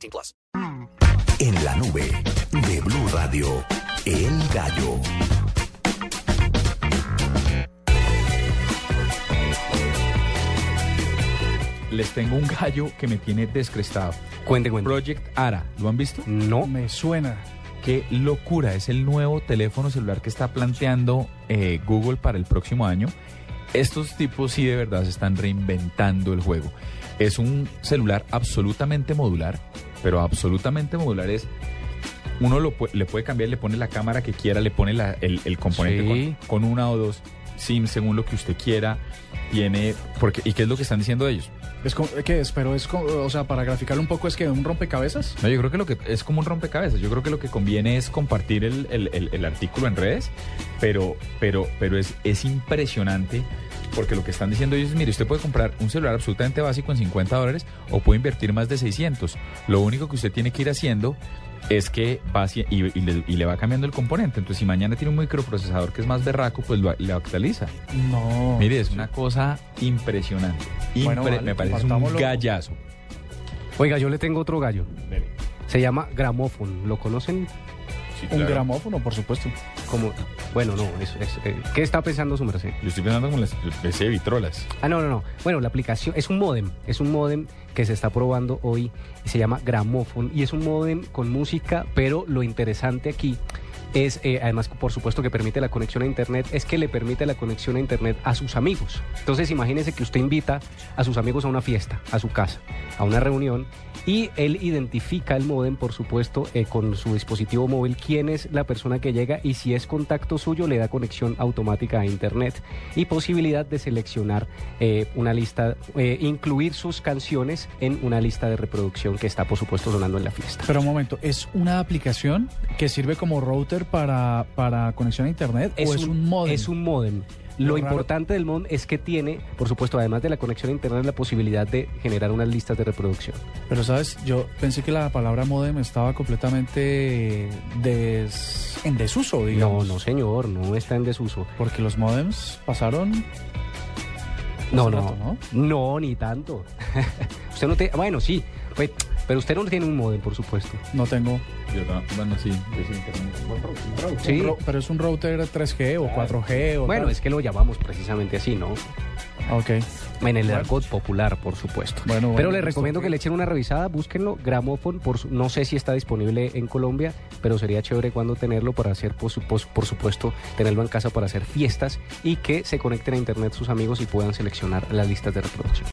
18 plus. En la nube de Blue Radio, El Gallo. Les tengo un gallo que me tiene descrestado. Cuente, cuente. Project Ara, ¿lo han visto? No. Me suena. Qué locura, es el nuevo teléfono celular que está planteando eh, Google para el próximo año. Estos tipos sí de verdad se están reinventando el juego. Es un celular absolutamente modular, pero absolutamente modular es... Uno lo, le puede cambiar, le pone la cámara que quiera, le pone la- el, el componente Sí. con, con una o dos SIM según lo que usted quiera. Tiene... Porque, ¿Y qué es lo que están diciendo ellos? Es como, ¿Qué es? Pero es como, o sea, para graficarlo un poco, es que un rompecabezas. No, yo creo que lo que es como un rompecabezas. Yo creo que lo que conviene es compartir el, el- el- el artículo en redes, pero, pero, pero es, es impresionante porque lo que están diciendo ellos es, mire, usted puede comprar un celular absolutamente básico en 50 dólares o puede invertir más de 600. Lo único que usted tiene que ir haciendo es que va y, y le, y le va cambiando el componente. Entonces, si mañana tiene un microprocesador que es más berraco, pues lo, le actualiza. No. Mire, es una cosa impresionante. Bueno, Impre- vale, me parece un gallazo. Oiga, yo le tengo otro gallo. Se llama gramófono. ¿Lo conocen? Sí, Un gramófono, por supuesto. Como, bueno, no, es, es, eh, ¿qué está pensando su merced? Yo estoy pensando con las PC de vitrolas. Ah, no, no, no. Bueno, la aplicación es un modem. Es un modem que se está probando hoy y se llama Gramophone. Y es un modem con música, pero lo interesante aquí es, eh, además, por supuesto, que permite la conexión a Internet, es que le permite la conexión a Internet a sus amigos. Entonces, imagínese que usted invita a sus amigos a una fiesta, a su casa, a una reunión, y él identifica el modem, por supuesto, eh, con su dispositivo móvil, quién es la persona que llega y si es contacto suyo, le da conexión automática a Internet y posibilidad de seleccionar eh, una lista, incluir sus canciones en una lista de reproducción que está, por supuesto, sonando en la fiesta. Pero un momento, ¿es una aplicación que sirve como router para, para conexión a internet o es un, modem? Es un modem. Lo importante del modem es que tiene, por supuesto, además de la conexión a internet, la posibilidad de generar unas listas de reproducción. Pero sabes, yo pensé que la palabra modem estaba completamente des... en desuso, No, digamos. no, señor, no está en desuso. Porque los modems pasaron... No, no, rato, ¿no? no, ni tanto. usted no te, bueno, sí, pues, pero usted no tiene un modem, por supuesto. No tengo. Yo no- bueno, sí, yo sí pero es un router 3G o 4G o Bueno, tal. es que lo llamamos precisamente así, ¿no? Ok. En el argot popular, por supuesto. Bueno, bueno, pero le listo, recomiendo que le echen una revisada, búsquenlo, Gramophone, por su- no sé si está disponible en Colombia, pero sería chévere cuando tenerlo para hacer, por, su- por- por supuesto, tenerlo en casa para hacer fiestas y que se conecten a internet sus amigos y puedan seleccionar las listas de reproducción.